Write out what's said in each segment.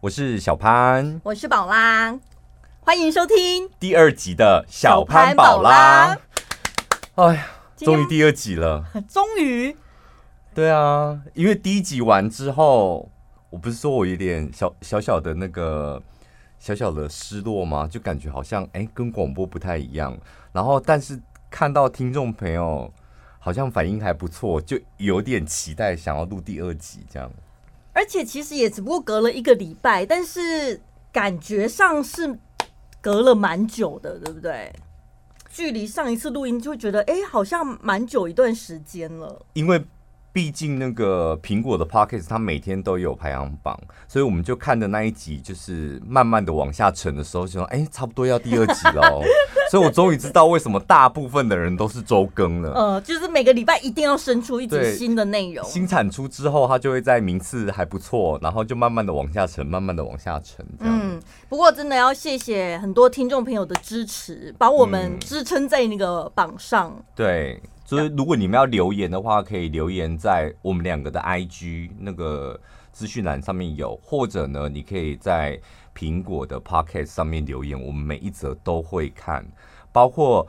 我是小潘，我是宝拉，欢迎收听第二集的小潘宝拉。哎呀，终于第二集了，终于。对啊，因为第一集完之后，我不是说我有点小小小的那个小小的失落吗？就感觉好像哎，跟广播不太一样。然后，但是看到听众朋友好像反应还不错，就有点期待，想要录第二集这样。而且其实也只不过隔了一个礼拜，但是感觉上是隔了蛮久的，对不对？距离上一次录音就会觉得，哎，好像蛮久一段时间了。因为毕竟那个苹果的 Podcast 它每天都有排行榜，所以我们就看的那一集，就是慢慢的往下沉的时候，就说，哎，差不多要第二集了。所以我终于知道为什么大部分的人都是周更了。呃，就是每个礼拜一定要生出一集新的内容。新产出之后，它就会在名次还不错，然后就慢慢的往下沉，慢慢的往下沉。嗯，不过真的要谢谢很多听众朋友的支持，把我们支撑在那个榜上。嗯、对。所以，如果你们要留言的话，可以留言在我们两个的 IG 那个资讯栏上面有，或者呢，你可以在苹果的 Podcast 上面留言，我们每一则都会看。包括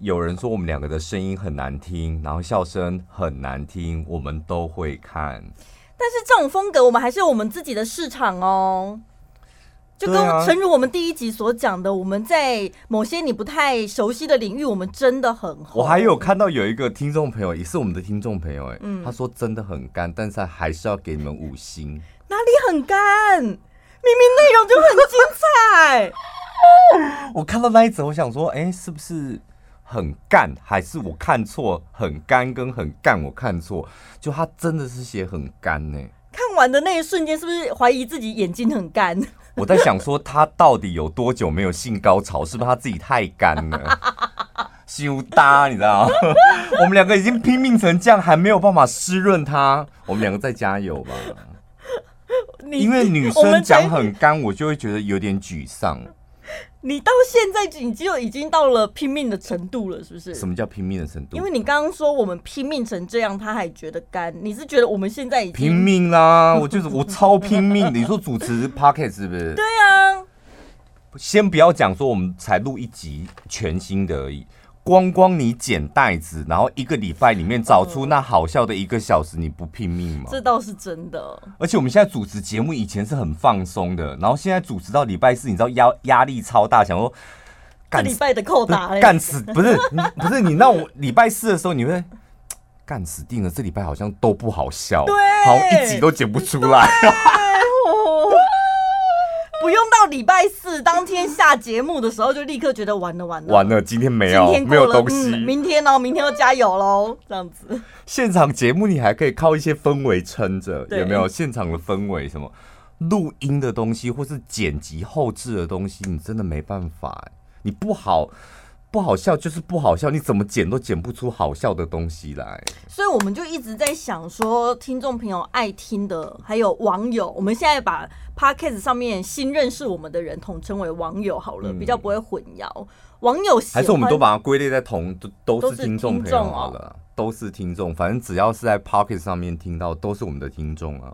有人说我们两个的声音很难听，然后笑声很难听，我们都会看。但是这种风格，我们还是有我们自己的市场哦。就跟诚如我们第一集所讲的，我们在某些你不太熟悉的领域，我们真的很红。我还有看到有一个听众朋友，也是我们的听众朋友，哎，他说真的很干，但是还是要给你们五星。哪里很干？明明内容就很精彩。我看到那一则，我想说，哎，是不是很干？还是我看错？很干跟很干，我看错？就他真的是写很干呢。看完的那一瞬间，是不是怀疑自己眼睛很干？我在想说，他到底有多久没有性高潮？是不是他自己太干了？羞答，你知道吗？我们两个已经拼命成这样，还没有办法湿润他。我们两个再加油吧。因为女生讲很干，我就会觉得有点沮丧。你到现在你就已经到了拼命的程度了，是不是？什么叫拼命的程度？因为你刚刚说我们拼命成这样，他还觉得干。你是觉得我们现在已经拼命啦？我就是我超拼命的。你说主持 pocket 是不是？对啊。先不要讲说我们才录一集全新的而已。光光你捡袋子，然后一个礼拜里面找出那好笑的一个小时，你不拼命吗？这倒是真的。而且我们现在主持节目以前是很放松的，然后现在主持到礼拜四，你知道压压力超大，想说干礼拜的扣打干死不是不是你那我礼拜四的时候你会干死定了，这礼拜好像都不好笑，对，好像一集都剪不出来。不用到礼拜四当天下节目的时候，就立刻觉得完了完了完了，今天没有，没有东西，嗯、明天哦，明天要加油喽，这样子。现场节目你还可以靠一些氛围撑着，有没有？现场的氛围，什么录音的东西，或是剪辑后置的东西，你真的没办法，你不好。不好笑就是不好笑，你怎么剪都剪不出好笑的东西来。所以我们就一直在想说，听众朋友爱听的，还有网友，我们现在把 Podcast 上面新认识我们的人统称为网友好了，嗯、比较不会混淆。网友还是我们都把它归类在同都都是听众朋友好了，都是听众、哦，反正只要是在 Podcast 上面听到，都是我们的听众啊。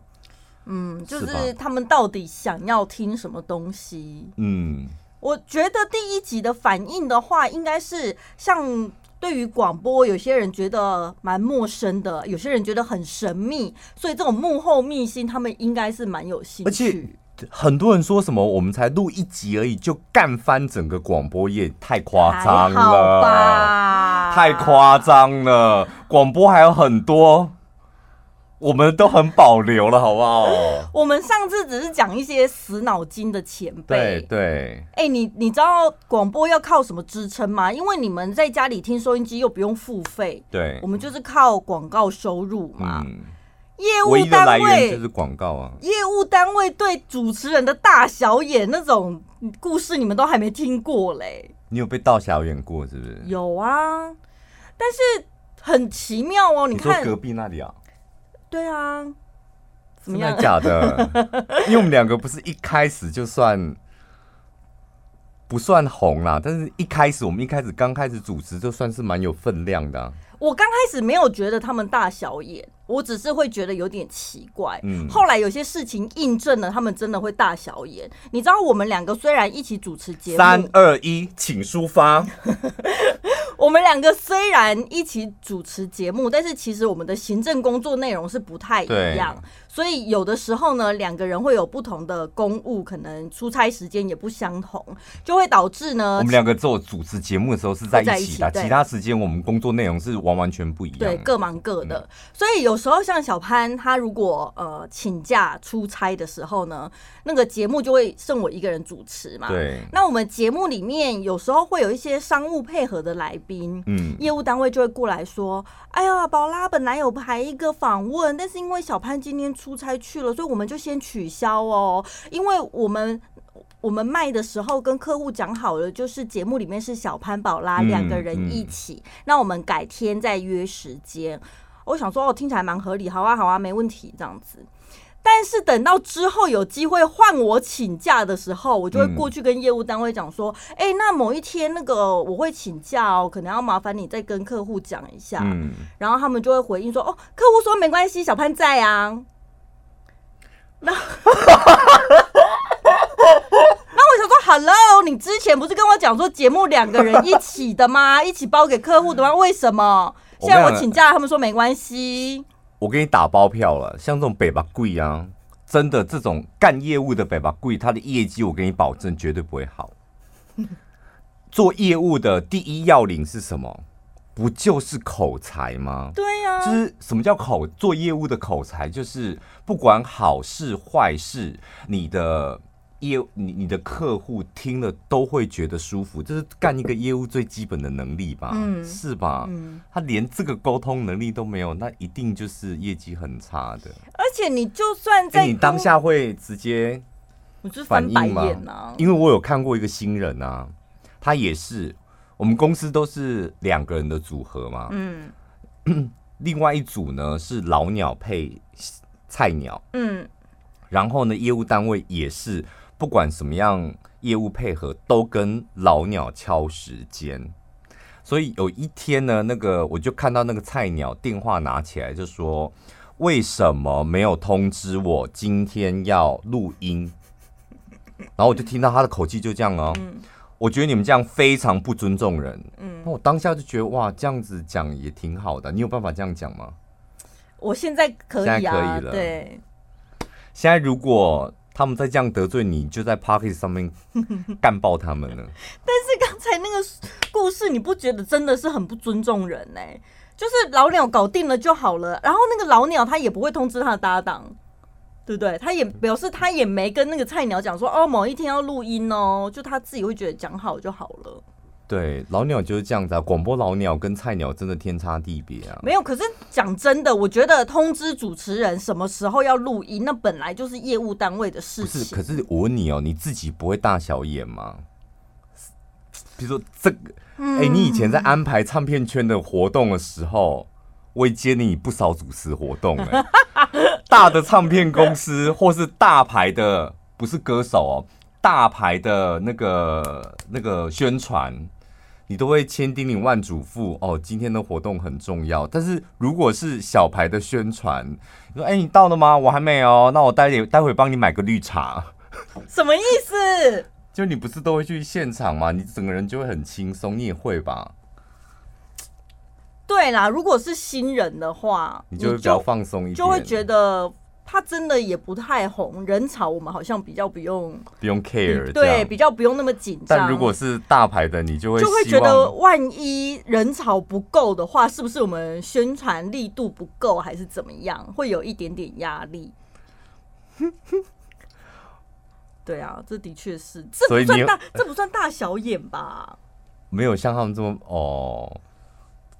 嗯，就是他们到底想要听什么东西？嗯。我觉得第一集的反应的话，应该是像对于广播，有些人觉得蛮陌生的，有些人觉得很神秘，所以这种幕后秘辛，他们应该是蛮有兴趣。而且很多人说什么，我们才录一集而已，就干翻整个广播业，太夸张了，太夸张了，广播还有很多。我们都很保留了，好不好？我们上次只是讲一些死脑筋的前辈。对对。哎、欸，你你知道广播要靠什么支撑吗？因为你们在家里听收音机又不用付费。对。我们就是靠广告收入嘛。嗯。业务单位就是广告啊。业务单位对主持人的大小眼那种故事，你们都还没听过嘞。你有被大小眼过是不是？有啊，但是很奇妙哦。你看你隔壁那里啊。对啊，怎么样？真的假的？因为我们两个不是一开始就算不算红啦，但是一开始我们一开始刚开始主持就算是蛮有分量的啊。我刚开始没有觉得他们大小眼，我只是会觉得有点奇怪。嗯，后来有些事情印证了，他们真的会大小眼。你知道，我们两个虽然一起主持节目，三二一，请出发。我们两个虽然一起主持节目，但是其实我们的行政工作内容是不太一样。所以有的时候呢，两个人会有不同的公务，可能出差时间也不相同，就会导致呢，我们两个做主持节目的时候是在一起的，起其他时间我们工作内容是完完全不一样，对，各忙各的。嗯、所以有时候像小潘他如果呃请假出差的时候呢，那个节目就会剩我一个人主持嘛。对。那我们节目里面有时候会有一些商务配合的来宾，嗯，业务单位就会过来说：“哎呀，宝拉本来有排一个访问，但是因为小潘今天。”出差去了，所以我们就先取消哦。因为我们我们卖的时候跟客户讲好了，就是节目里面是小潘宝拉两个人一起。嗯嗯、那我们改天再约时间。我想说，哦，听起来蛮合理，好啊，好啊，没问题，这样子。但是等到之后有机会换我请假的时候，我就会过去跟业务单位讲说：“哎、嗯欸，那某一天那个我会请假哦，可能要麻烦你再跟客户讲一下。嗯”然后他们就会回应说：“哦，客户说没关系，小潘在啊。”那，那我想说，Hello，你之前不是跟我讲说节目两个人一起的吗？一起包给客户的吗？为什么现在我请假，他们说没关系？我给你打包票了，像这种北巴贵啊，真的这种干业务的北巴贵，他的业绩我给你保证绝对不会好。做业务的第一要领是什么？不就是口才吗？对呀、啊，就是什么叫口做业务的口才，就是不管好事坏事，你的业你你的客户听了都会觉得舒服，这是干一个业务最基本的能力吧？嗯，是吧？嗯，他连这个沟通能力都没有，那一定就是业绩很差的。而且你就算在、欸、你当下会直接反应吗？啊、因为我有看过一个新人啊，他也是。我们公司都是两个人的组合嘛，嗯，另外一组呢是老鸟配菜鸟，嗯，然后呢业务单位也是不管什么样业务配合都跟老鸟敲时间，所以有一天呢，那个我就看到那个菜鸟电话拿起来就说，为什么没有通知我今天要录音？然后我就听到他的口气就这样哦。嗯我觉得你们这样非常不尊重人。嗯，那我当下就觉得哇，这样子讲也挺好的。你有办法这样讲吗？我现在可以可以了。对，现在如果他们再这样得罪你，就在 Podcast 上面 干爆他们了。但是刚才那个故事，你不觉得真的是很不尊重人呢？就是老鸟搞定了就好了，然后那个老鸟他也不会通知他的搭档。对不对？他也表示他也没跟那个菜鸟讲说哦，某一天要录音哦，就他自己会觉得讲好就好了。对，老鸟就是这样子啊。广播老鸟跟菜鸟真的天差地别啊。没有，可是讲真的，我觉得通知主持人什么时候要录音，那本来就是业务单位的事情。不是，可是我问你哦，你自己不会大小眼吗？比如说这个，哎、欸，你以前在安排唱片圈的活动的时候。我也接你不少主持活动哎，大的唱片公司或是大牌的，不是歌手哦，大牌的那个那个宣传，你都会千叮咛万嘱咐哦，今天的活动很重要。但是如果是小牌的宣传，你说哎，你到了吗？我还没哦，那我待会待会帮你买个绿茶，什么意思？就你不是都会去现场吗？你整个人就会很轻松，你也会吧？对啦，如果是新人的话，你就会比较放松一点，就会觉得他真的也不太红，人潮我们好像比较不用不用 care，对，比较不用那么紧张。但如果是大牌的，你就会就会觉得万一人潮不够的话，是不是我们宣传力度不够，还是怎么样，会有一点点压力？对啊，这的确是，这不算大，这不算大小眼吧？没有像他们这么哦。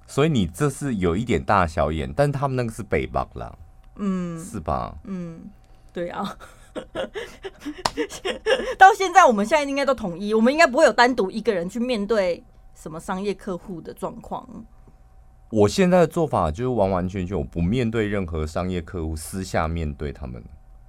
所以你这是有一点大小眼，但他们那个是北北啦，嗯，是吧？嗯，对啊。到现在，我们现在应该都统一，我们应该不会有单独一个人去面对什么商业客户的状况。我现在的做法就是完完全全我不面对任何商业客户，私下面对他们。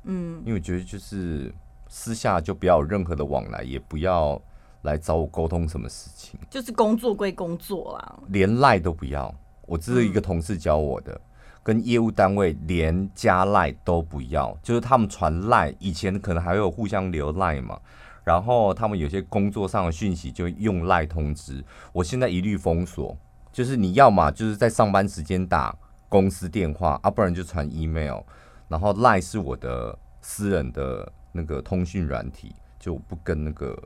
嗯，因为我觉得就是私下就不要有任何的往来，也不要。来找我沟通什么事情？就是工作归工作啦，连赖都不要。我这是一个同事教我的，嗯、跟业务单位连加赖都不要，就是他们传赖，以前可能还会有互相留赖嘛，然后他们有些工作上的讯息就用赖通知，我现在一律封锁，就是你要嘛就是在上班时间打公司电话啊，不然就传 email，然后赖是我的私人的那个通讯软体，就不跟那个。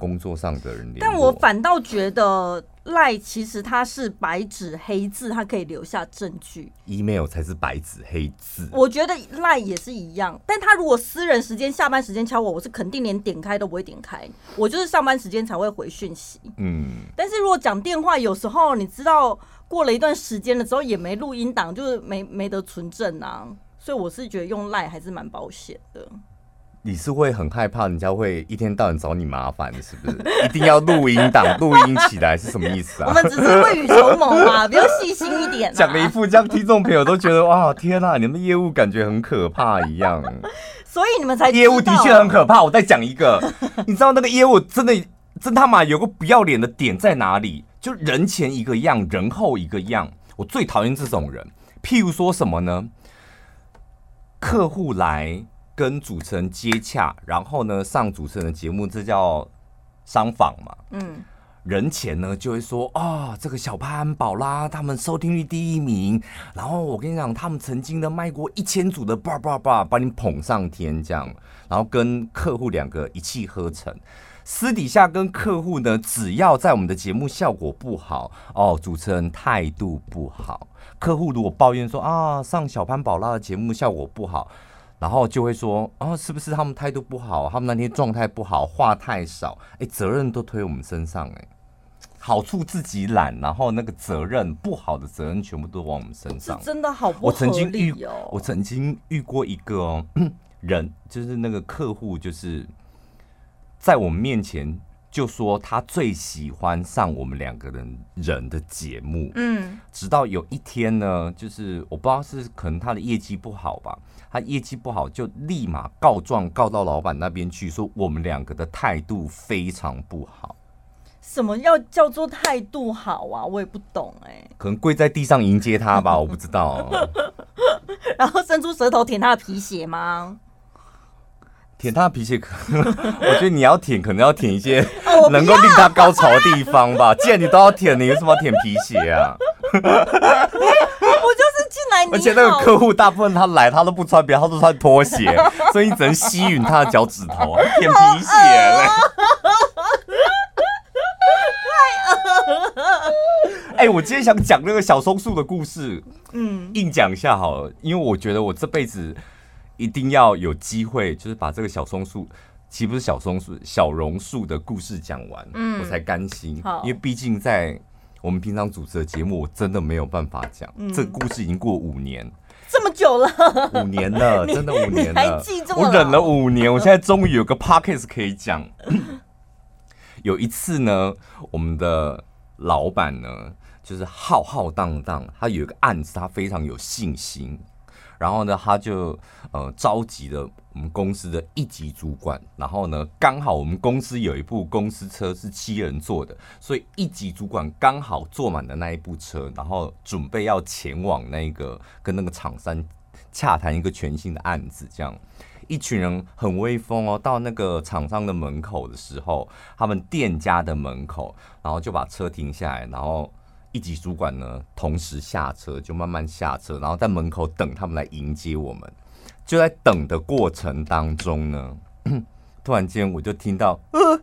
工作上的人，但我反倒觉得赖其实他是白纸黑字，他可以留下证据。email 才是白纸黑字。我觉得赖也是一样，但他如果私人时间下班时间敲我，我是肯定连点开都不会点开，我就是上班时间才会回讯息。嗯，但是如果讲电话，有时候你知道过了一段时间了之后也没录音档，就是没没得存证啊，所以我是觉得用赖还是蛮保险的。你是会很害怕人家会一天到晚找你麻烦，是不是？一定要录音档 录音起来是什么意思啊？我们只是未雨绸缪嘛，比较细心一点。讲了一副这样，听众朋友都觉得哇，天哪，你们业务感觉很可怕一样。所以你们才业务的确很可怕。我再讲一个，你知道那个业务真的真他妈有个不要脸的点在哪里？就人前一个样，人后一个样。我最讨厌这种人。譬如说什么呢？客户来。跟主持人接洽，然后呢上主持人的节目，这叫商访嘛。嗯，人前呢就会说啊、哦，这个小潘宝拉他们收听率第一名，然后我跟你讲，他们曾经呢卖过一千组的，叭叭叭，把你捧上天这样，然后跟客户两个一气呵成。私底下跟客户呢，只要在我们的节目效果不好哦，主持人态度不好，客户如果抱怨说啊，上小潘宝拉的节目效果不好。然后就会说啊、哦，是不是他们态度不好？他们那天状态不好，话太少，哎，责任都推我们身上，哎，好处自己揽，然后那个责任不好的责任全部都往我们身上，真的好。我曾经遇，我曾经遇过一个、哦、人，就是那个客户，就是在我们面前。就说他最喜欢上我们两个人人的节目，嗯，直到有一天呢，就是我不知道是可能他的业绩不好吧，他业绩不好就立马告状告到老板那边去，说我们两个的态度非常不好。什么要叫做态度好啊？我也不懂哎、欸。可能跪在地上迎接他吧，我不知道。然后伸出舌头舔他的皮鞋吗？舔他的皮鞋，可 我觉得你要舔，可能要舔一些 能够令他高潮的地方吧。既然你都要舔，你为什么要舔皮鞋啊？我就是进来，而且那个客户大部分他来，他都不穿别，他都穿拖鞋，所以你只能吸吮他的脚趾头，舔皮鞋嘞。哎，我今天想讲那个小松树的故事，嗯，硬讲一下好了，因为我觉得我这辈子。一定要有机会，就是把这个小松树，岂不是小松树，小榕树的故事讲完，嗯，我才甘心。因为毕竟在我们平常主持的节目，我真的没有办法讲。嗯，这个故事已经过五年，这么久了，五年了，真的五年了，我忍了五年，我现在终于有个 podcast 可以讲。有一次呢，我们的老板呢，就是浩浩荡荡，他有一个案子，他非常有信心。然后呢，他就呃召集了我们公司的一级主管，然后呢，刚好我们公司有一部公司车是七人坐的，所以一级主管刚好坐满了那一部车，然后准备要前往那个跟那个厂商洽谈一个全新的案子。这样一群人很威风哦，到那个厂商的门口的时候，他们店家的门口，然后就把车停下来，然后。一级主管呢，同时下车，就慢慢下车，然后在门口等他们来迎接我们。就在等的过程当中呢，突然间我就听到呃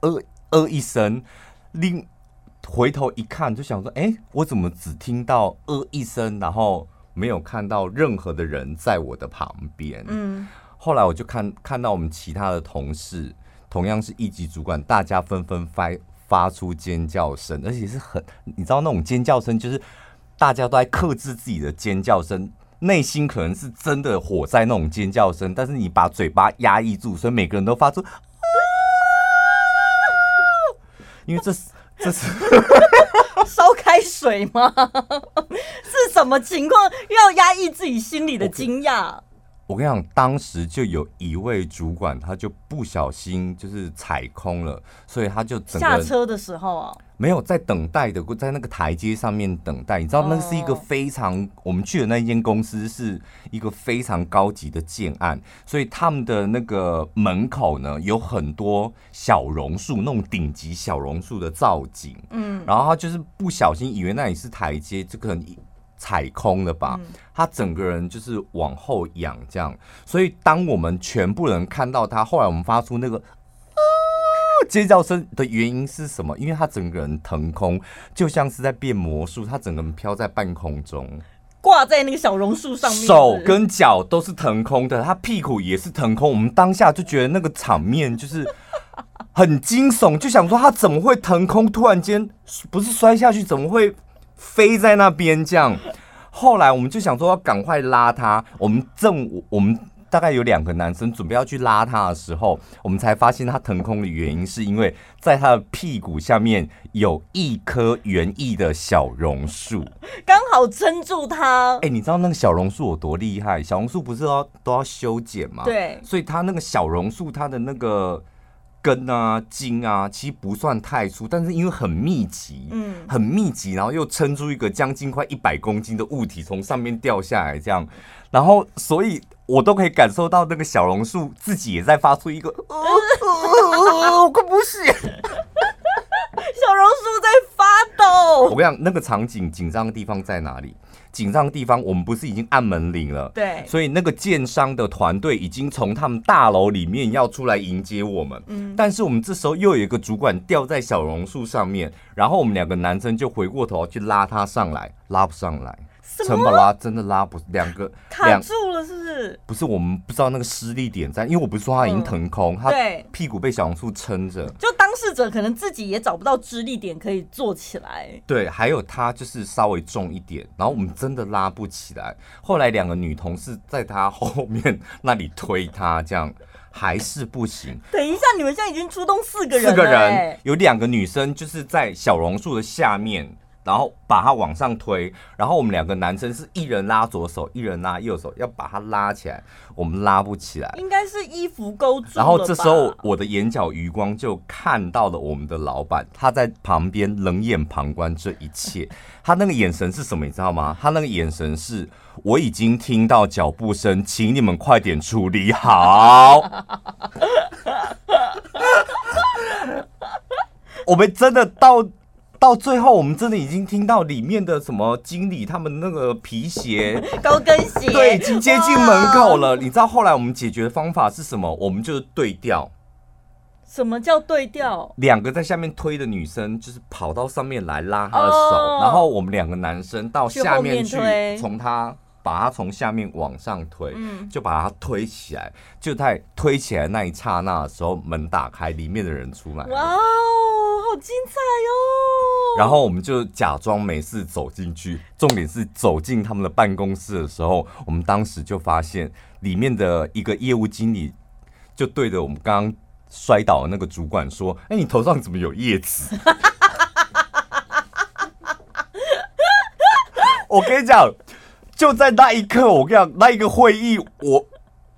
呃呃一声，另回头一看，就想说，哎，我怎么只听到呃一声，然后没有看到任何的人在我的旁边？嗯，后来我就看看到我们其他的同事，同样是一级主管，大家纷纷发。发出尖叫声，而且是很，你知道那种尖叫声，就是大家都在克制自己的尖叫声，内心可能是真的火在那种尖叫声，但是你把嘴巴压抑住，所以每个人都发出啊，因为这是这是 烧开水吗？是什么情况？要压抑自己心里的惊讶？我跟你讲，当时就有一位主管，他就不小心就是踩空了，所以他就整个下车的时候啊，没有在等待的，在那个台阶上面等待。你知道，那是一个非常、哦、我们去的那间公司是一个非常高级的建案，所以他们的那个门口呢有很多小榕树，那种顶级小榕树的造景。嗯，然后他就是不小心以为那里是台阶，这个。踩空了吧？他整个人就是往后仰，这样。所以当我们全部人看到他，后来我们发出那个啊尖叫声的原因是什么？因为他整个人腾空，就像是在变魔术，他整个人飘在半空中，挂在那个小榕树上面，手跟脚都是腾空的，他屁股也是腾空。我们当下就觉得那个场面就是很惊悚，就想说他怎么会腾空？突然间不是摔下去，怎么会？飞在那边这样，后来我们就想说要赶快拉他。我们正我们大概有两个男生准备要去拉他的时候，我们才发现他腾空的原因是因为在他的屁股下面有一棵园艺的小榕树，刚好撑住他。哎，你知道那个小榕树有多厉害？小榕树不是都要都要修剪吗？对，所以他那个小榕树，它的那个。根啊，茎啊，其实不算太粗，但是因为很密集，嗯，很密集，然后又撑出一个将近快一百公斤的物体从上面掉下来，这样，然后所以我都可以感受到那个小榕树自己也在发出一个，哦哦，快不行，小榕树在发抖。我跟你讲，那个场景紧张的地方在哪里？紧张的地方，我们不是已经按门铃了？对，所以那个建商的团队已经从他们大楼里面要出来迎接我们。嗯，但是我们这时候又有一个主管吊在小榕树上面，然后我们两个男生就回过头去拉他上来，拉不上来。陈宝拉真的拉不两个卡住了，是不是？不是，我们不知道那个施力点在，因为我不是说他已经腾空，嗯、他屁股被小榕树撑着。就当事者可能自己也找不到支力点可以做起来。对，还有他就是稍微重一点，然后我们真的拉不起来。后来两个女同事在他后面那里推他，这样还是不行。等一下，你们现在已经出动四个人了，四个人有两个女生就是在小榕树的下面。然后把它往上推，然后我们两个男生是一人拉左手，一人拉右手，要把它拉起来，我们拉不起来，应该是衣服勾住。然后这时候我的眼角余光就看到了我们的老板，他在旁边冷眼旁观这一切，他那个眼神是什么？你知道吗？他那个眼神是我已经听到脚步声，请你们快点处理好。我们真的到。到最后，我们真的已经听到里面的什么经理他们那个皮鞋、高跟鞋，对，已经接近门口了。你知道后来我们解决的方法是什么？我们就是对调。什么叫对调？两个在下面推的女生就是跑到上面来拉他的手，哦、然后我们两个男生到下面去，从他把它从下面往上推，嗯、就把它推起来。就在推起来那一刹那的时候，门打开，里面的人出来。哇哦，好精彩哦！然后我们就假装没事走进去，重点是走进他们的办公室的时候，我们当时就发现里面的一个业务经理就对着我们刚刚摔倒的那个主管说：“哎，你头上怎么有叶子？” 我跟你讲，就在那一刻，我跟你讲，那一个会议，我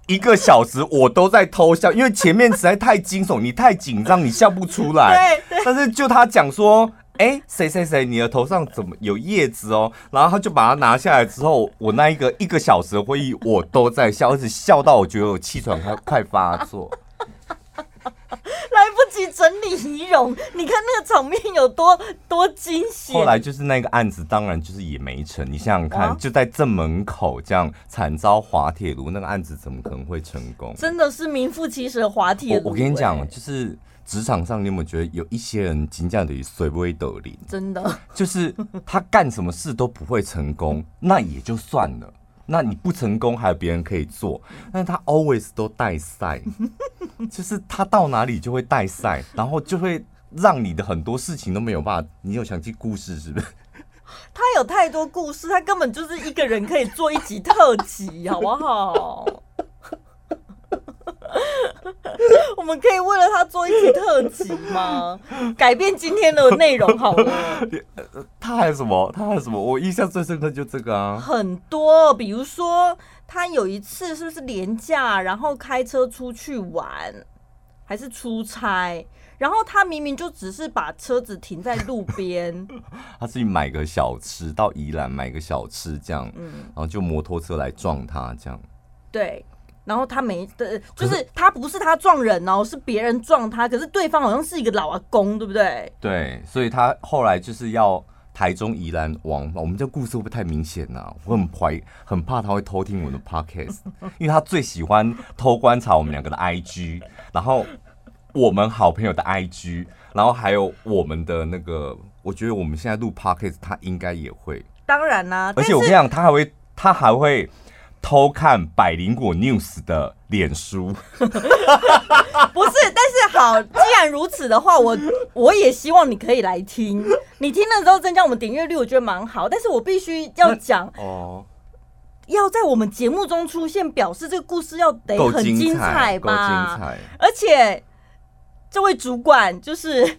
一个小时我都在偷笑，因为前面实在太惊悚，你太紧张，你笑不出来。对，但是就他讲说。哎，谁谁谁，你的头上怎么有叶子哦？然后他就把它拿下来之后，我那一个一个小时的会议，我都在笑，而且笑到我觉得我气喘快快发作，来不及整理仪容。你看那个场面有多多惊险。后来就是那个案子，当然就是也没成。你想想看，啊、就在正门口这样惨遭滑铁卢，那个案子怎么可能会成功？真的是名副其实的滑铁卢。我跟你讲，就是。职场上，你有没有觉得有一些人真的于随不会得灵？真的，就是他干什么事都不会成功，那也就算了。那你不成功，还有别人可以做，但是他 always 都带赛，就是他到哪里就会带赛，然后就会让你的很多事情都没有办法。你有想起故事是不是？他有太多故事，他根本就是一个人可以做一集特辑，好不好？我们可以为了他做一集特辑吗？改变今天的内容好了。他还有什么？他还有什么？我印象最深刻就这个啊。很多，比如说他有一次是不是廉价，然后开车出去玩，还是出差？然后他明明就只是把车子停在路边，他自己买个小吃到宜兰买个小吃这样，嗯，然后就摩托车来撞他这样。对，然后他没的，就是他不是他撞人哦，是别人撞他，可是对方好像是一个老阿公，对不对？对，所以他后来就是要台中宜兰往，我们这故事会不会太明显呢、啊？我很怀很怕他会偷听我的 podcast，因为他最喜欢偷观察我们两个的 IG，然后。我们好朋友的 IG，然后还有我们的那个，我觉得我们现在录 Podcast，他应该也会。当然啦、啊，而且我跟你讲，他还会，他还会偷看百灵果 News 的脸书。不是，但是好，既然如此的话，我我也希望你可以来听。你听了之后增加我们点阅率，我觉得蛮好。但是我必须要讲哦，要在我们节目中出现，表示这个故事要得很精彩吧？够精彩，而且。这位主管就是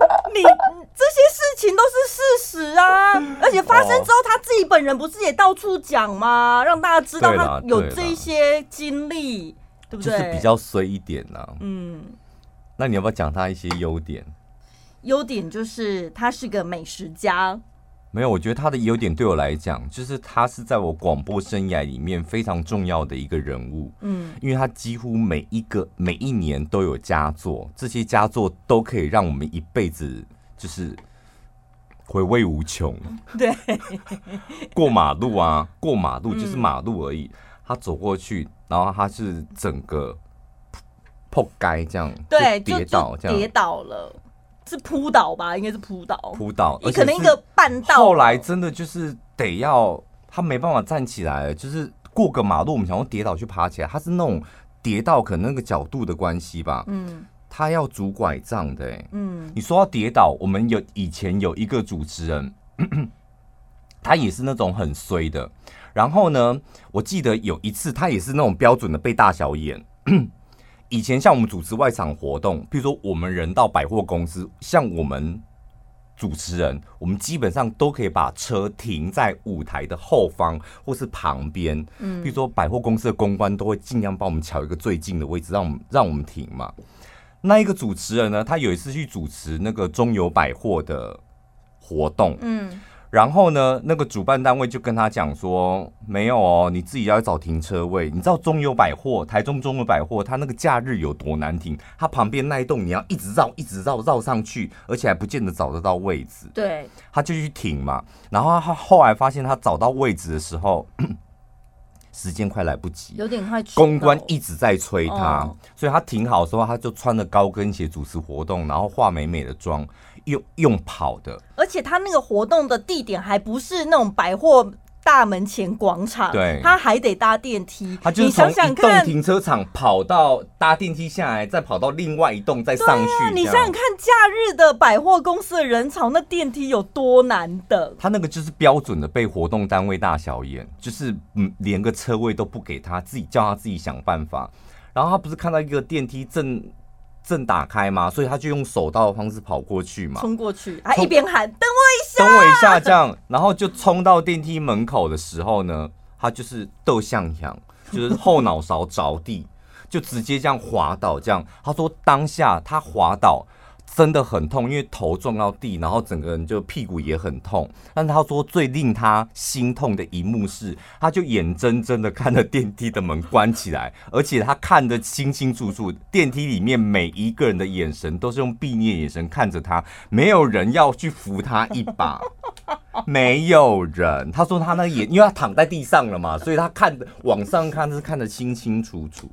你，这些事情都是事实啊！而且发生之后，他自己本人不是也到处讲吗？让大家知道他有这些经历，对不对？就是比较衰一点呢。嗯，那你要不要讲他一些优点？优点就是他是个美食家。没有，我觉得他的优点对我来讲，就是他是在我广播生涯里面非常重要的一个人物。嗯，因为他几乎每一个每一年都有佳作，这些佳作都可以让我们一辈子就是回味无穷。对，过马路啊，过马路就是马路而已，嗯、他走过去，然后他是整个扑街这样，对，跌倒这样跌倒了。是扑倒吧，应该是扑倒。扑倒，你可能一个半道。后来真的就是得要他没办法站起来，就是过个马路，我们想要跌倒去爬起来，他是那种跌倒可能那个角度的关系吧。嗯，他要拄拐杖的。嗯，你说要跌倒，我们有以前有一个主持人，他也是那种很衰的。然后呢，我记得有一次他也是那种标准的被大小眼。以前像我们组织外场活动，譬如说我们人到百货公司，像我们主持人，我们基本上都可以把车停在舞台的后方或是旁边。嗯，譬如说百货公司的公关都会尽量帮我们乔一个最近的位置，让我们让我们停嘛。那一个主持人呢，他有一次去主持那个中友百货的活动，嗯。然后呢，那个主办单位就跟他讲说，没有哦，你自己要找停车位。你知道中友百货，台中中友百货，它那个假日有多难停？它旁边那一栋你要一直绕，一直绕，绕上去，而且还不见得找得到位置。对，他就去停嘛。然后他后来发现，他找到位置的时候，时间快来不及，有点快。公关一直在催他，哦、所以他停好的时候，他就穿着高跟鞋主持活动，然后化美美的妆。用用跑的，而且他那个活动的地点还不是那种百货大门前广场，对，他还得搭电梯。他就是从一栋停车场跑到搭电梯下来，再跑到另外一栋再上去。啊、你想想看，假日的百货公司的人潮，那电梯有多难等？他那个就是标准的被活动单位大小眼，就是嗯，连个车位都不给他，自己叫他自己想办法。然后他不是看到一个电梯正。正打开嘛，所以他就用手刀的方式跑过去嘛，冲过去，他一边喊“等我一下，等我一下”这样，然后就冲到电梯门口的时候呢，他就是斗向阳，就是后脑勺着地，就直接这样滑倒，这样。他说当下他滑倒。真的很痛，因为头撞到地，然后整个人就屁股也很痛。但他说最令他心痛的一幕是，他就眼睁睁的看着电梯的门关起来，而且他看得清清楚楚，电梯里面每一个人的眼神都是用毕业眼神看着他，没有人要去扶他一把，没有人。他说他那眼，因为他躺在地上了嘛，所以他看的往上看是看得清清楚楚。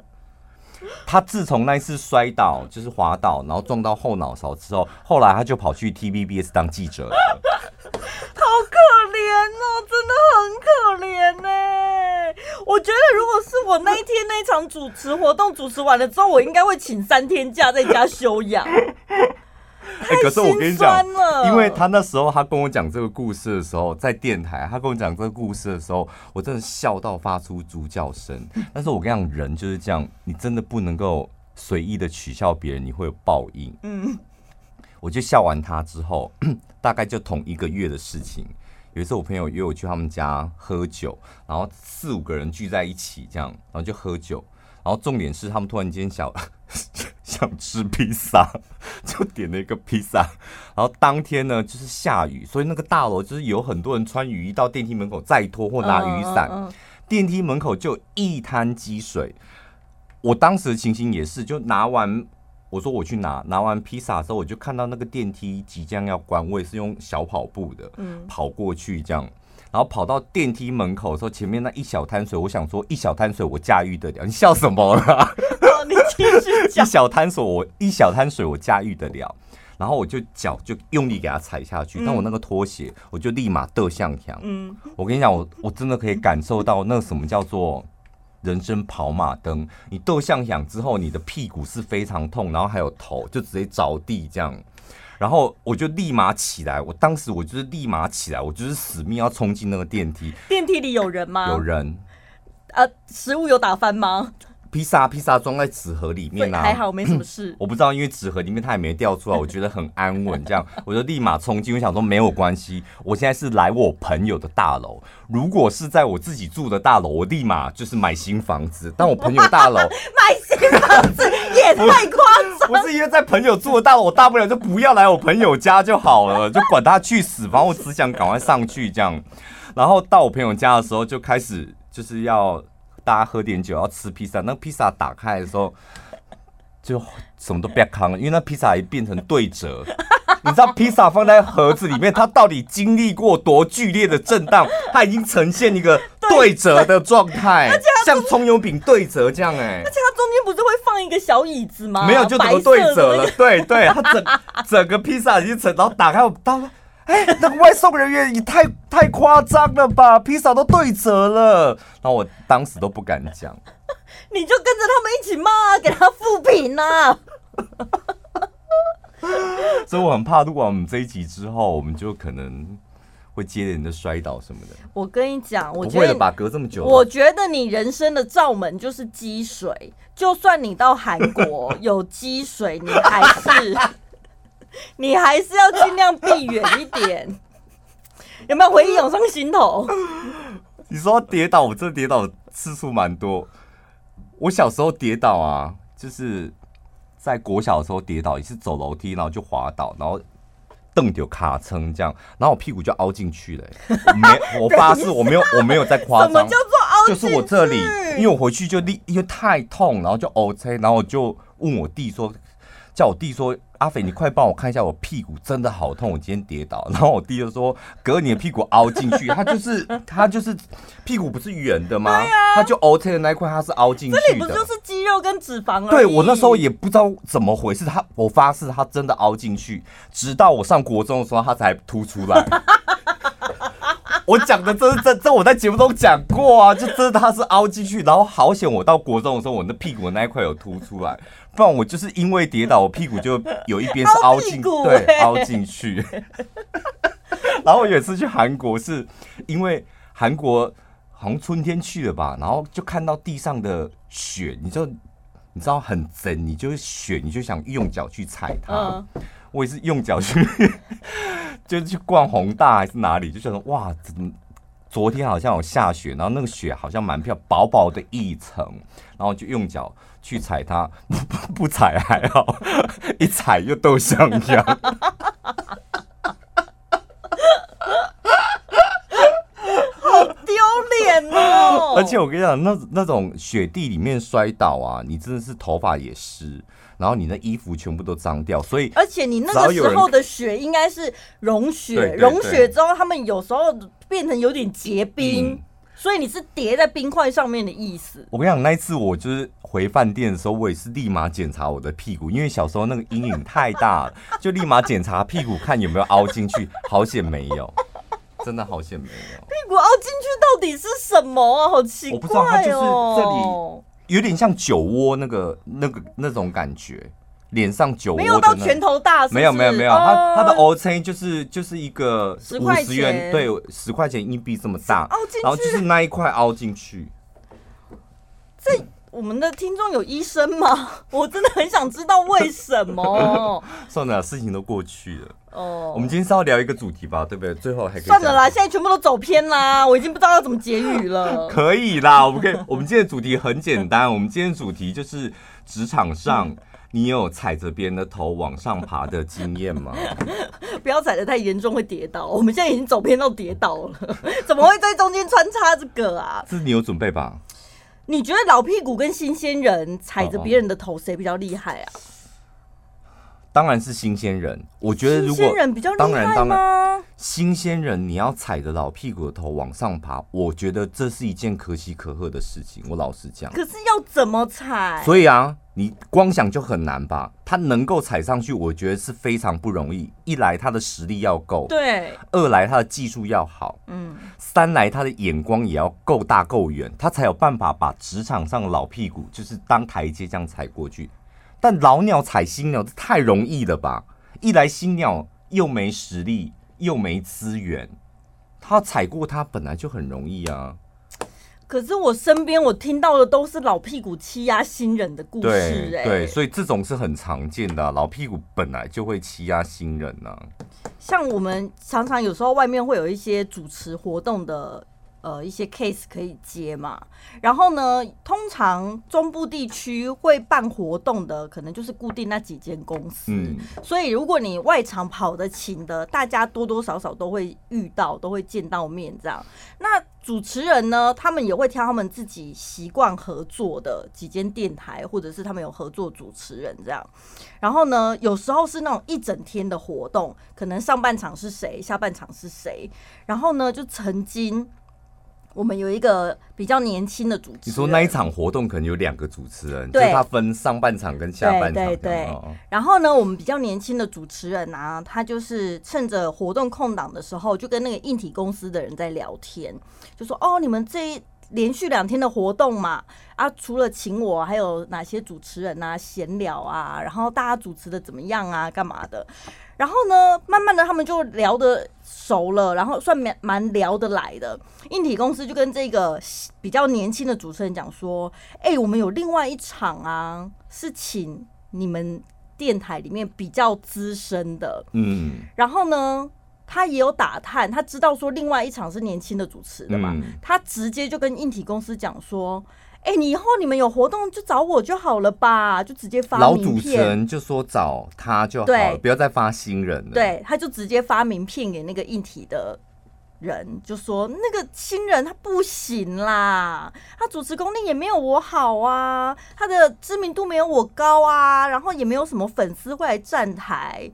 他自从那一次摔倒，就是滑倒，然后撞到后脑勺之后，后来他就跑去 TVBS 当记者了。好可怜哦，真的很可怜呢。我觉得如果是我那一天那一场主持活动主持完了之后，我应该会请三天假在家休养。哎、欸，可是我跟你讲，因为他那时候他跟我讲这个故事的时候，在电台，他跟我讲这个故事的时候，我真的笑到发出猪叫声。但是我跟你讲，人就是这样，你真的不能够随意的取笑别人，你会有报应。嗯，我就笑完他之后，大概就同一个月的事情。有一次我朋友约我去他们家喝酒，然后四五个人聚在一起，这样，然后就喝酒。然后重点是他们突然间想 想吃披萨，就点了一个披萨。然后当天呢就是下雨，所以那个大楼就是有很多人穿雨衣到电梯门口再拖或拿雨伞，电梯门口就一滩积水。我当时的情形也是，就拿完我说我去拿，拿完披萨之后，我就看到那个电梯即将要关，我也是用小跑步的，跑过去这样。然后跑到电梯门口的时候，前面那一小滩水，我想说一小滩水我驾驭得了。你笑什么了？你继续讲。一小滩水我一小滩水我驾驭得了。然后我就脚就用力给它踩下去，但我那个拖鞋我就立马得向墙。嗯，我跟你讲，我我真的可以感受到那什么叫做人生跑马灯。你得向响之后，你的屁股是非常痛，然后还有头就直接着地这样。然后我就立马起来，我当时我就是立马起来，我就是死命要冲进那个电梯。电梯里有人吗？有人。呃，食物有打翻吗？披萨披萨装在纸盒里面啊，还好没什么事。我不知道，因为纸盒里面它也没掉出来，我觉得很安稳。这样，我就立马冲进，我想说没有关系，我现在是来我朋友的大楼。如果是在我自己住的大楼，我立马就是买新房子。但我朋友大楼 买新房子也太夸张，不是因为在朋友住的大楼，我大不了就不要来我朋友家就好了，就管他去死，反正我只想赶快上去这样。然后到我朋友家的时候，就开始就是要。大家喝点酒，要吃披萨。那披萨打开的时候，就什么都别扛了，因为那披萨一变成对折。你知道披萨放在盒子里面，它到底经历过多剧烈的震荡？它已经呈现一个 对折的状态，像葱油饼对折这样哎。而且它中间不是会放一个小椅子吗？没有，就整个对折了。对对，它整 整个披萨已经成，然后打开我到了。哎、欸，那个外送人员也太太夸张了吧！披萨都对折了，然后我当时都不敢讲。你就跟着他们一起骂，给他复评啊！所以我很怕，如果我们这一集之后，我们就可能会接连的摔倒什么的。我跟你讲，我觉得把隔这么久，我觉得你人生的罩门就是积水，就算你到韩国 有积水，你还是。你还是要尽量避远一点，有没有回忆涌上心头？你说跌倒，我这跌倒次数蛮多。我小时候跌倒啊，就是在国小的时候跌倒，也是走楼梯，然后就滑倒，然后蹬就卡撑这样，然后我屁股就凹进去了。没，我发誓我没有，我没有在夸张。什么叫做凹？就是我这里，因为我回去就立，因为太痛，然后就 OK，然后我就问我弟说。叫我弟说：“阿肥，你快帮我看一下，我屁股真的好痛，我今天跌倒。”然后我弟就说：“哥，你的屁股凹进去，他就是 他就是屁股不是圆的吗？他就 OK 的那一块，他是凹进去的。这里不就是肌肉跟脂肪而已？对，我那时候也不知道怎么回事，他我发誓他真的凹进去，直到我上国中的时候，他才凸出来。我讲的这是这这我在节目中讲过啊，就真的他是凹进去，然后好险我到国中的时候，我那屁股的那一块有凸出来。”不然我就是因为跌倒，我屁股就有一边是 凹进，对，凹进去。然后我有一次去韩国，是因为韩国好像春天去了吧，然后就看到地上的雪，你就你知道很真，你就是雪，你就想用脚去踩它。我也是用脚去，就是去逛宏大还是哪里，就觉得哇，怎么昨天好像有下雪，然后那个雪好像蛮漂亮，薄薄的一层，然后就用脚。去踩它，不 不踩还好，一踩就都像样，好丢脸哦！而且我跟你讲，那那种雪地里面摔倒啊，你真的是头发也湿，然后你的衣服全部都脏掉，所以而且你那个时候的雪应该是融雪，融雪之后，他们有时候变成有点结冰。嗯所以你是叠在冰块上面的意思？我跟你讲，那一次我就是回饭店的时候，我也是立马检查我的屁股，因为小时候那个阴影太大了，就立马检查屁股看有没有凹进去。好险没有，真的好险没有。屁股凹进去到底是什么啊？好奇怪哦！我不知道，它就是这里有点像酒窝那个、那个、那种感觉。脸上酒窝没有到拳头大是是，没有没有没有，他他的 O C 就是就是一个五十元，对，十块钱硬币这么大，然后就是那一块凹进去。这我们的听众有医生吗？我真的很想知道为什么。算了，事情都过去了。哦，我们今天是要聊一个主题吧，对不对？最后还可以算了啦，现在全部都走偏啦，我已经不知道要怎么结语了。可以啦，我们可以。我们今天的主题很简单，我们今天的主题就是职场上。你有踩着别人的头往上爬的经验吗？不要踩得太严重，会跌倒。我们现在已经走偏到跌倒了，怎么会在中间穿插这个啊？这是你有准备吧？你觉得老屁股跟新鲜人踩着别人的头谁比较厉害啊？当然是新鲜人。我觉得如果新鲜人比较厉害吗？新鲜人你要踩着老屁股的头往上爬，我觉得这是一件可喜可贺的事情。我老实讲，可是要怎么踩？所以啊。你光想就很难吧？他能够踩上去，我觉得是非常不容易。一来他的实力要够，对；二来他的技术要好，嗯；三来他的眼光也要够大够远，他才有办法把职场上的老屁股就是当台阶这样踩过去。但老鸟踩新鸟，这太容易了吧？一来新鸟又没实力又没资源，他踩过他本来就很容易啊。可是我身边我听到的都是老屁股欺压新人的故事，欸，哎，对，所以这种是很常见的，啊，老屁股本来就会欺压新人呢，啊。像我们常常有时候外面会有一些主持活动的。呃，一些 case 可以接嘛，然后呢，通常中部地区会办活动的，可能就是固定那几间公司。嗯，所以如果你外场跑得勤的，大家多多少少都会遇到，都会见到面这样。那主持人呢，他们也会挑他们自己习惯合作的几间电台，或者是他们有合作主持人这样。然后呢，有时候是那种一整天的活动，可能上半场是谁，下半场是谁。然后呢，就曾经。我们有一个比较年轻的主持人，你说那一场活动可能有两个主持人，对，就他分上半场跟下半场。对对对。然后呢，我们比较年轻的主持人啊，他就是趁着活动空档的时候，就跟那个硬体公司的人在聊天，就说：“哦，你们这一连续两天的活动嘛，啊，除了请我，还有哪些主持人啊，闲聊啊，然后大家主持的怎么样啊，干嘛的？”然后呢，慢慢的他们就聊得熟了，然后算蛮蛮聊得来的。硬体公司就跟这个比较年轻的主持人讲说：“哎、欸，我们有另外一场啊，是请你们电台里面比较资深的。”嗯，然后呢，他也有打探，他知道说另外一场是年轻的主持的嘛，嗯、他直接就跟硬体公司讲说。哎、欸，你以后你们有活动就找我就好了吧，就直接发。老主持人就说找他就好了，不要再发新人了。对，他就直接发名片给那个硬体的人，就说那个新人他不行啦，他主持功力也没有我好啊，他的知名度没有我高啊，然后也没有什么粉丝会来站台。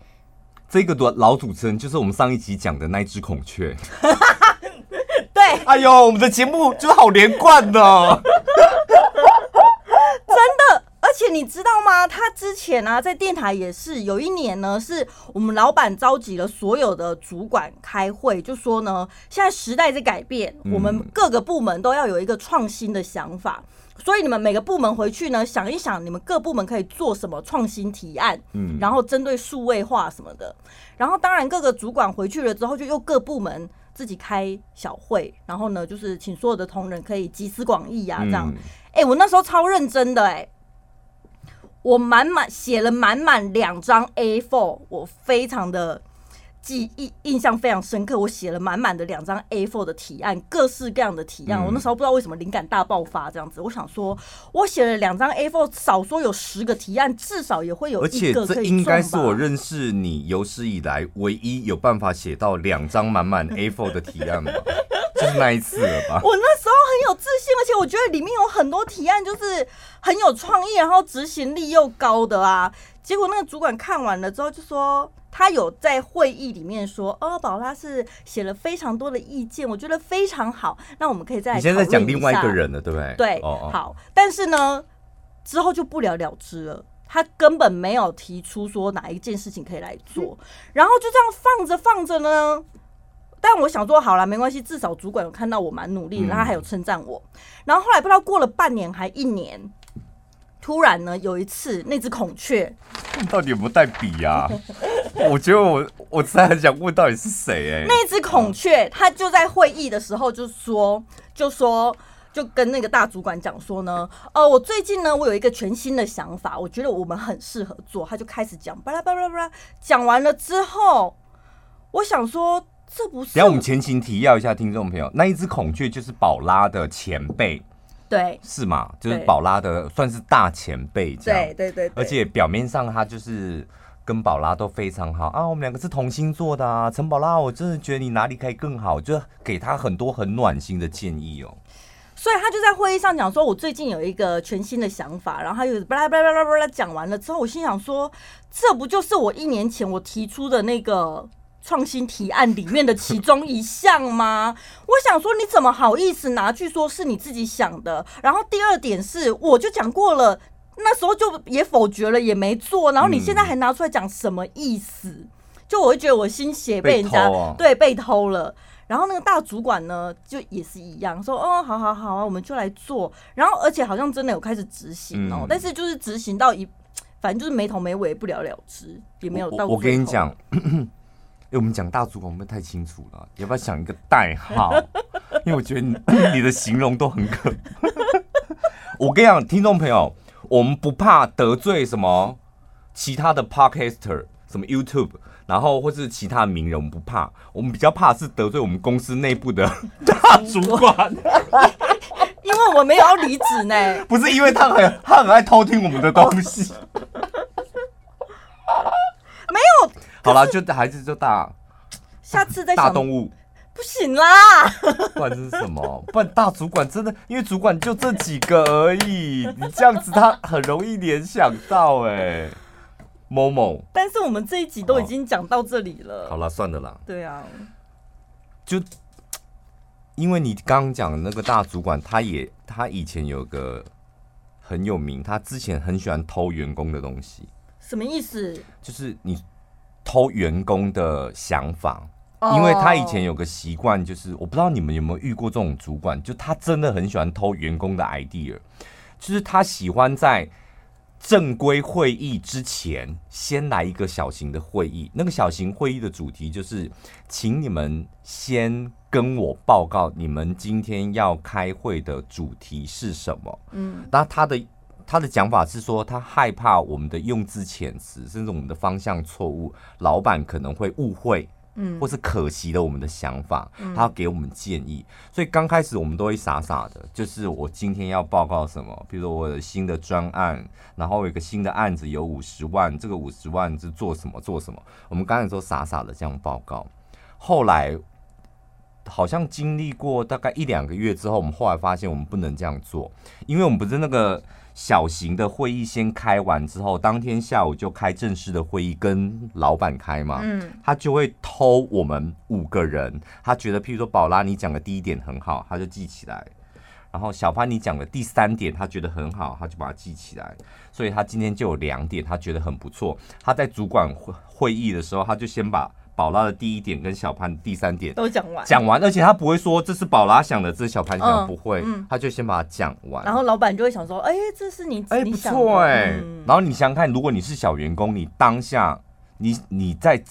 这个老主持人就是我们上一集讲的那只孔雀。对，哎呦，我们的节目就是好连贯呢。真的，而且你知道吗？他之前呢、啊，在电台也是有一年呢，是我们老板召集了所有的主管开会，就说呢，现在时代在改变，我们各个部门都要有一个创新的想法，所以你们每个部门回去呢，想一想，你们各部门可以做什么创新提案，嗯，然后针对数位化什么的，然后当然各个主管回去了之后，就又各部门。自己开小会，然后呢，就是请所有的同仁可以集思广益呀，这样。哎、嗯欸，我那时候超认真的、欸，哎，我满满写了满满两张 A4，我非常的。记忆印象非常深刻，我写了满满的两张 A4 的提案，各式各样的提案。嗯、我那时候不知道为什么灵感大爆发这样子，我想说，我写了两张 A4，少说有十个提案，至少也会有一个可以中吧。而且这应该是我认识你有史以来唯一有办法写到两张满满 A4 的提案吧？就是那一次了吧？我那时候很有自信，而且我觉得里面有很多提案就是很有创意，然后执行力又高的啊。结果那个主管看完了之后就说。他有在会议里面说：“哦，宝拉是写了非常多的意见，我觉得非常好。那我们可以再……你现在讲另外一个人了，对不对？对，哦哦好。但是呢，之后就不了了之了。他根本没有提出说哪一件事情可以来做，嗯、然后就这样放着放着呢。但我想说，好了，没关系，至少主管有看到我蛮努力，然后他还有称赞我。嗯、然后后来不知道过了半年还一年。”突然呢，有一次那只孔雀，到底有没有带笔呀？我觉得我我实在很想问，到底是谁？哎，那只孔雀，它就在会议的时候就说，就说，就跟那个大主管讲说呢，呃，我最近呢，我有一个全新的想法，我觉得我们很适合做。他就开始讲，巴拉巴拉巴拉，讲完了之后，我想说，这不是。然后我们前情提要一下，听众朋友，那一只孔雀就是宝拉的前辈。对，是嘛？就是宝拉的算是大前辈，这样。对对对，而且表面上他就是跟宝拉都非常好啊，我们两个是同星座的啊。陈宝拉，我真的觉得你哪里可以更好，就给他很多很暖心的建议哦。所以他就在会议上讲说，我最近有一个全新的想法，然后他就巴拉巴拉巴拉巴拉讲完了之后，我心想说，这不就是我一年前我提出的那个。创新提案里面的其中一项吗？我想说，你怎么好意思拿去说是你自己想的？然后第二点是，我就讲过了，那时候就也否决了，也没做。然后你现在还拿出来讲，什么意思？就我会觉得我心血被人家对被偷了。然后那个大主管呢，就也是一样说，哦，好好好啊，我们就来做。然后而且好像真的有开始执行哦，嗯、但是就是执行到一，反正就是没头没尾，不了了之，也没有到。我跟你讲。因为我们讲大主管，我们太清楚了，要不要想一个代号？因为我觉得你，你的形容都很可。我跟你讲，听众朋友，我们不怕得罪什么其他的 podcaster，什么 YouTube，然后或是其他名人，我们不怕。我们比较怕是得罪我们公司内部的 大主管，因为我们没有要离职呢。不是因为他很他很爱偷听我们的东西，没有。好了，就孩子就大，下次再大动物不行啦。不然这是什么？不然大主管真的，因为主管就这几个而已，你这样子他很容易联想到哎、欸，某某。但是我们这一集都已经讲到这里了。好了，算了啦。对啊，就因为你刚刚讲的那个大主管，他也他以前有个很有名，他之前很喜欢偷员工的东西。什么意思？就是你。偷员工的想法，因为他以前有个习惯，就是我不知道你们有没有遇过这种主管，就他真的很喜欢偷员工的 idea，就是他喜欢在正规会议之前先来一个小型的会议，那个小型会议的主题就是，请你们先跟我报告你们今天要开会的主题是什么。嗯，那他的。他的讲法是说，他害怕我们的用字遣词，甚至我们的方向错误，老板可能会误会，嗯，或是可惜了我们的想法，他要给我们建议。所以刚开始我们都会傻傻的，就是我今天要报告什么，比如说我的新的专案，然后有一个新的案子有五十万，这个五十万是做什么做什么，我们刚才都傻傻的这样报告。后来好像经历过大概一两个月之后，我们后来发现我们不能这样做，因为我们不是那个。小型的会议先开完之后，当天下午就开正式的会议，跟老板开嘛。嗯，他就会偷我们五个人。他觉得，譬如说宝拉，你讲的第一点很好，他就记起来。然后小潘，你讲的第三点，他觉得很好，他就把它记起来。所以他今天就有两点，他觉得很不错。他在主管会会议的时候，他就先把。宝拉的第一点跟小潘的第三点都讲完，讲完，而且他不会说这是宝拉想的，这是小潘想的，不会，他就先把它讲完。然后老板就会想说，哎、欸，这是你，哎、欸，不错哎、欸。嗯、然后你想想看，如果你是小员工，你当下你你在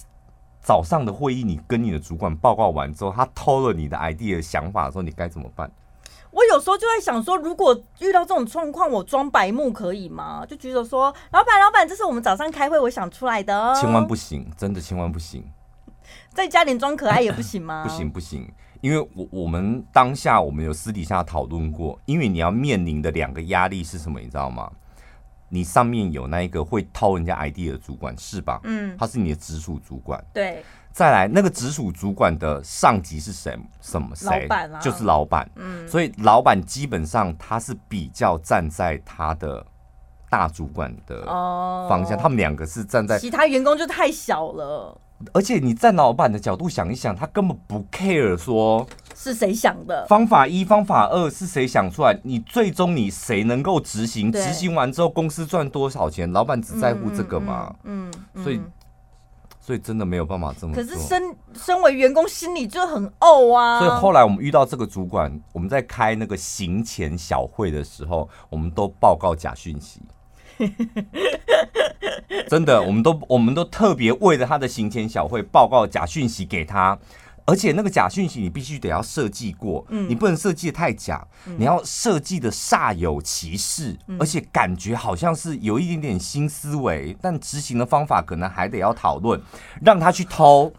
早上的会议，你跟你的主管报告完之后，他偷了你的 idea 想法的时候，你该怎么办？我有时候就在想说，如果遇到这种状况，我装白目可以吗？就举手说，老板，老板，这是我们早上开会我想出来的。千万不行，真的千万不行。在家里装可爱也不行吗？不行不行，因为我我们当下我们有私底下讨论过，因为你要面临的两个压力是什么，你知道吗？你上面有那一个会偷人家 idea 的主管是吧？嗯，他是你的直属主管。对，再来那个直属主管的上级是谁？什么谁？老板啊，就是老板。嗯，所以老板基本上他是比较站在他的大主管的方向，他们两个是站在，其他员工就太小了。而且你站老板的角度想一想，他根本不 care 说是谁想的。方法一、方法二是谁想出来？你最终你谁能够执行？执行完之后公司赚多少钱？老板只在乎这个嘛？嗯，所以所以真的没有办法这么做。可是身身为员工心里就很怄啊。所以后来我们遇到这个主管，我们在开那个行前小会的时候，我们都报告假讯息。真的，我们都我们都特别为了他的行前小会报告假讯息给他，而且那个假讯息你必须得要设计过，嗯，你不能设计的太假，嗯、你要设计的煞有其事，嗯、而且感觉好像是有一点点新思维，但执行的方法可能还得要讨论，让他去偷。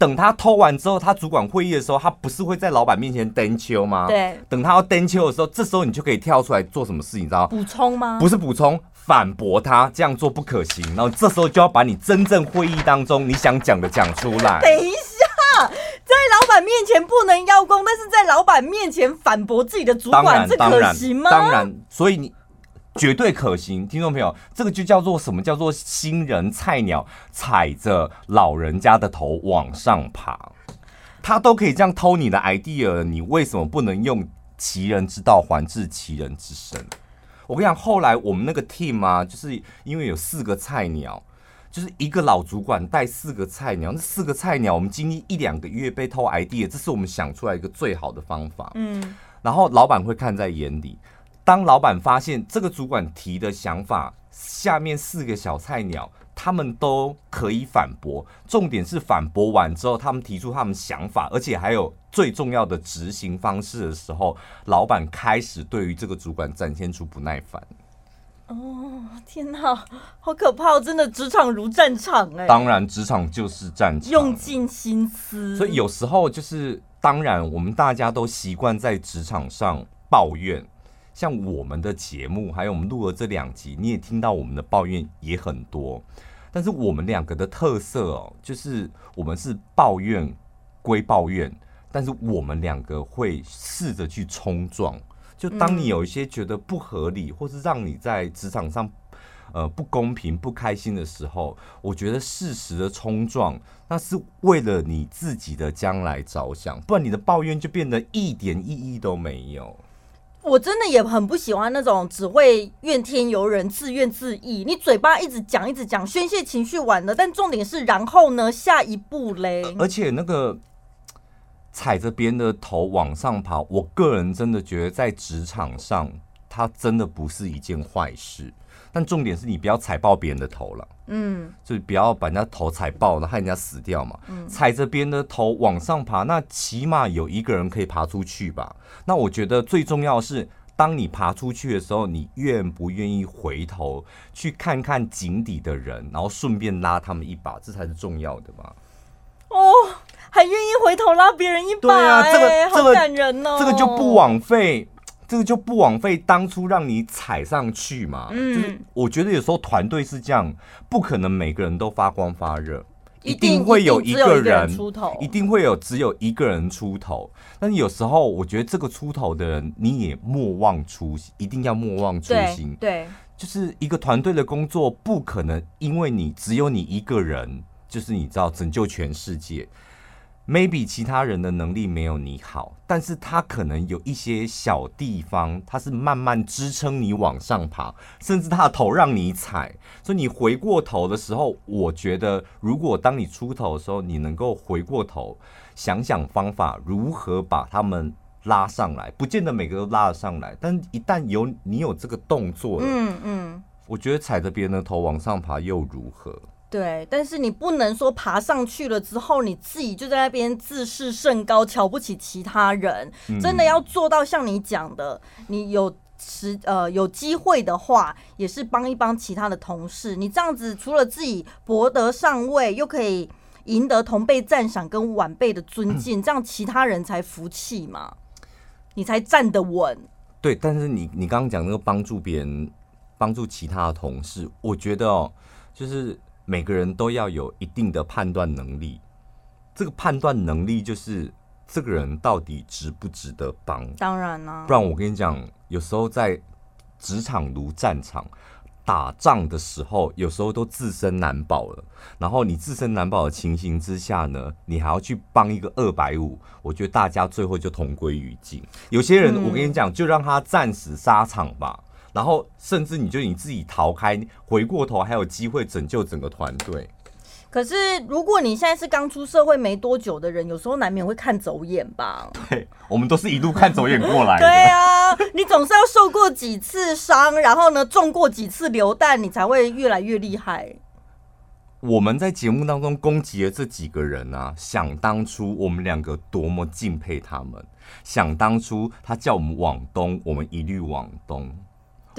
等他偷完之后，他主管会议的时候，他不是会在老板面前登秋吗？对。等他要登秋的时候，这时候你就可以跳出来做什么事，你知道吗？补充吗？不是补充，反驳他这样做不可行。然后这时候就要把你真正会议当中你想讲的讲出来。等一下，在老板面前不能邀功，但是在老板面前反驳自己的主管，这可行吗？当然，所以你。绝对可行，听众朋友，这个就叫做什么？叫做新人菜鸟踩着老人家的头往上爬，他都可以这样偷你的 idea，你为什么不能用其人之道还治其人之身？我跟你讲，后来我们那个 team 啊，就是因为有四个菜鸟，就是一个老主管带四个菜鸟，那四个菜鸟我们经历一两个月被偷 idea，这是我们想出来一个最好的方法。嗯，然后老板会看在眼里。当老板发现这个主管提的想法，下面四个小菜鸟他们都可以反驳，重点是反驳完之后，他们提出他们想法，而且还有最重要的执行方式的时候，老板开始对于这个主管展现出不耐烦。哦，天哪，好可怕！真的，职场如战场哎。当然，职场就是战场，用尽心思。所以有时候就是，当然我们大家都习惯在职场上抱怨。像我们的节目，还有我们录了这两集，你也听到我们的抱怨也很多。但是我们两个的特色哦，就是我们是抱怨归抱怨，但是我们两个会试着去冲撞。就当你有一些觉得不合理，或是让你在职场上呃不公平、不开心的时候，我觉得适时的冲撞，那是为了你自己的将来着想，不然你的抱怨就变得一点意义都没有。我真的也很不喜欢那种只会怨天尤人、自怨自艾。你嘴巴一直讲、一直讲，宣泄情绪完了，但重点是，然后呢？下一步嘞？而且那个踩着别人的头往上爬，我个人真的觉得在职场上，它真的不是一件坏事。但重点是你不要踩爆别人的头了，嗯，就是不要把人家头踩爆了，害人家死掉嘛。嗯，踩着别人的头往上爬，那起码有一个人可以爬出去吧。那我觉得最重要的是，当你爬出去的时候，你愿不愿意回头去看看井底的人，然后顺便拉他们一把，这才是重要的嘛。哦，还愿意回头拉别人一把，对啊，这个好感人哦，这个就不枉费。这个就不枉费当初让你踩上去嘛。嗯，就是我觉得有时候团队是这样，不可能每个人都发光发热，一定会有一个人出头，一定会有只有一个人出头。但是有时候我觉得这个出头的人，你也莫忘初心，一定要莫忘初心。对，就是一个团队的工作，不可能因为你只有你一个人，就是你知道拯救全世界。Maybe 其他人的能力没有你好，但是他可能有一些小地方，他是慢慢支撑你往上爬，甚至他的头让你踩。所以你回过头的时候，我觉得如果当你出头的时候，你能够回过头想想方法，如何把他们拉上来，不见得每个都拉得上来，但一旦有你有这个动作了，嗯嗯，我觉得踩着别人的头往上爬又如何？对，但是你不能说爬上去了之后，你自己就在那边自视甚高，瞧不起其他人。嗯、真的要做到像你讲的，你有时呃有机会的话，也是帮一帮其他的同事。你这样子除了自己博得上位，又可以赢得同辈赞赏跟晚辈的尊敬，嗯、这样其他人才服气嘛，你才站得稳。对，但是你你刚刚讲那个帮助别人、帮助其他的同事，我觉得哦，就是。每个人都要有一定的判断能力，这个判断能力就是这个人到底值不值得帮。当然啦，不然我跟你讲，有时候在职场如战场，打仗的时候，有时候都自身难保了。然后你自身难保的情形之下呢，你还要去帮一个二百五，我觉得大家最后就同归于尽。有些人，我跟你讲，就让他战死沙场吧。然后，甚至你就你自己逃开，回过头还有机会拯救整个团队。可是如果你现在是刚出社会没多久的人，有时候难免会看走眼吧？对，我们都是一路看走眼过来的。对啊，你总是要受过几次伤，然后呢，中过几次流弹，你才会越来越厉害。我们在节目当中攻击了这几个人啊，想当初我们两个多么敬佩他们，想当初他叫我们往东，我们一律往东。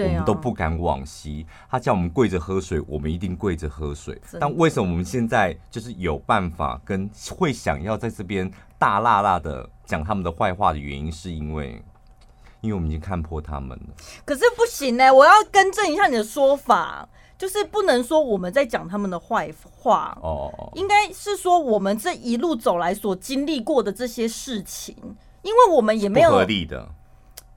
我们都不敢往西，他叫我们跪着喝水，我们一定跪着喝水。但为什么我们现在就是有办法跟会想要在这边大辣辣的讲他们的坏话的原因，是因为因为我们已经看破他们了。可是不行呢、欸，我要更正一下你的说法，就是不能说我们在讲他们的坏话哦，应该是说我们这一路走来所经历过的这些事情，因为我们也没有合理的。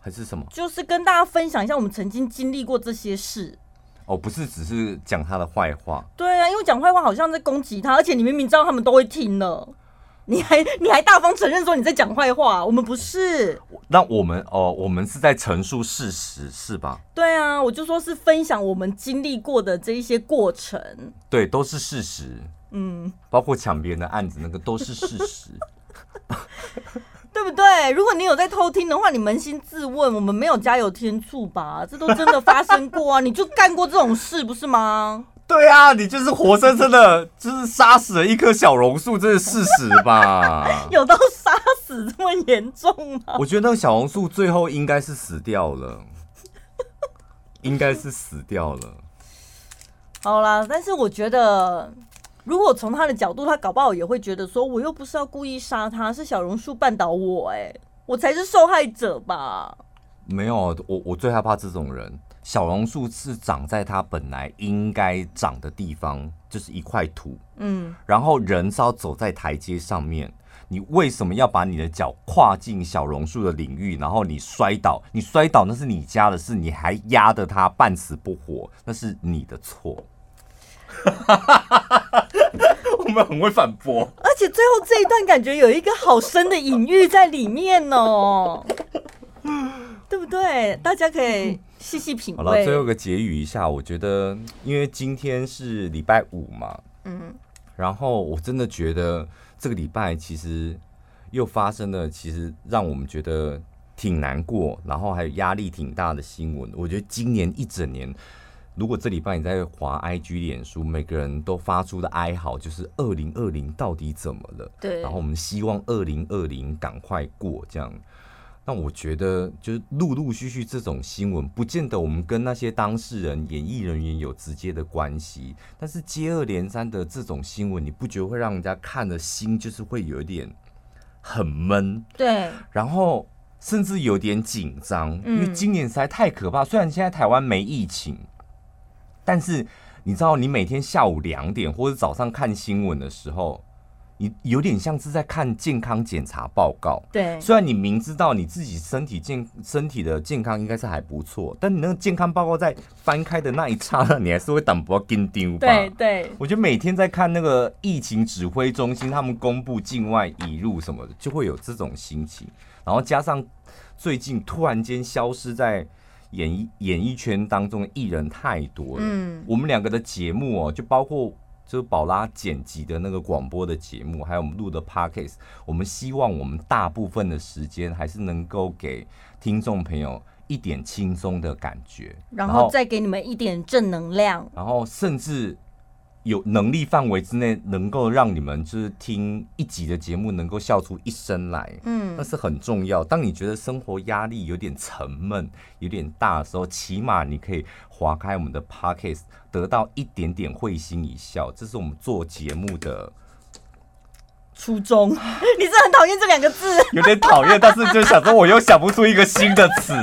还是什么？就是跟大家分享一下我们曾经经历过这些事。哦，不是，只是讲他的坏话。对啊，因为讲坏话好像在攻击他，而且你明明知道他们都会听呢，你还你还大方承认说你在讲坏话。我们不是。那我们哦，我们是在陈述事实，是吧？对啊，我就说是分享我们经历过的这一些过程。对，都是事实。嗯，包括抢别人的案子，那个都是事实。对不对？如果你有在偷听的话，你扪心自问，我们没有加油添醋吧？这都真的发生过啊！你就干过这种事，不是吗？对啊，你就是活生生的，就是杀死了一棵小榕树，这是事实吧？有到杀死这么严重吗？我觉得那个小榕树最后应该是死掉了，应该是死掉了。好啦，但是我觉得。如果从他的角度，他搞不好也会觉得说，我又不是要故意杀他，是小榕树绊倒我，哎，我才是受害者吧？没有，我我最害怕这种人。小榕树是长在它本来应该长的地方，就是一块土，嗯，然后人是要走在台阶上面，你为什么要把你的脚跨进小榕树的领域，然后你摔倒？你摔倒那是你家的事，你还压得他半死不活，那是你的错。我们很会反驳，而且最后这一段感觉有一个好深的隐喻在里面哦，对不对？大家可以细细品味。好了，最后一个结语一下，我觉得因为今天是礼拜五嘛，嗯，然后我真的觉得这个礼拜其实又发生了，其实让我们觉得挺难过，然后还有压力挺大的新闻。我觉得今年一整年。如果这礼拜你在滑 IG 脸书，每个人都发出的哀嚎就是二零二零到底怎么了？对。然后我们希望二零二零赶快过，这样。那我觉得就是陆陆续续这种新闻，不见得我们跟那些当事人、演艺人员有直接的关系，但是接二连三的这种新闻，你不觉得会让人家看的心就是会有一点很闷？对。然后甚至有点紧张，因为今年实在太可怕。虽然现在台湾没疫情。但是你知道，你每天下午两点或者早上看新闻的时候，你有点像是在看健康检查报告。对，虽然你明知道你自己身体健身体的健康应该是还不错，但你那个健康报告在翻开的那一刹那，你还是会胆不惊丢吧？对对，我觉得每天在看那个疫情指挥中心他们公布境外移入什么的，就会有这种心情。然后加上最近突然间消失在。演艺演艺圈当中的艺人太多了，嗯，我们两个的节目哦，就包括就是宝拉剪辑的那个广播的节目，还有我们录的 Podcast，我们希望我们大部分的时间还是能够给听众朋友一点轻松的感觉，然后再给你们一点正能量，然后甚至。有能力范围之内，能够让你们就是听一集的节目，能够笑出一声来，嗯，那是很重要。当你觉得生活压力有点沉闷、有点大的时候，起码你可以划开我们的 Podcast，得到一点点会心一笑。这是我们做节目的初衷。你是很讨厌这两个字？有点讨厌，但是就想说，我又想不出一个新的词。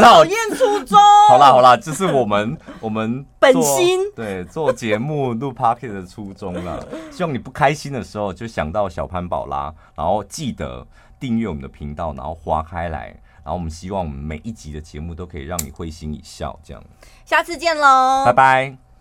讨厌初衷？好啦好啦，这是我们 我们本心对做节目录 Podcast 的初衷了。希望你不开心的时候就想到小潘宝拉，然后记得订阅我们的频道，然后划开来，然后我们希望每一集的节目都可以让你会心一笑。这样，下次见喽，拜拜。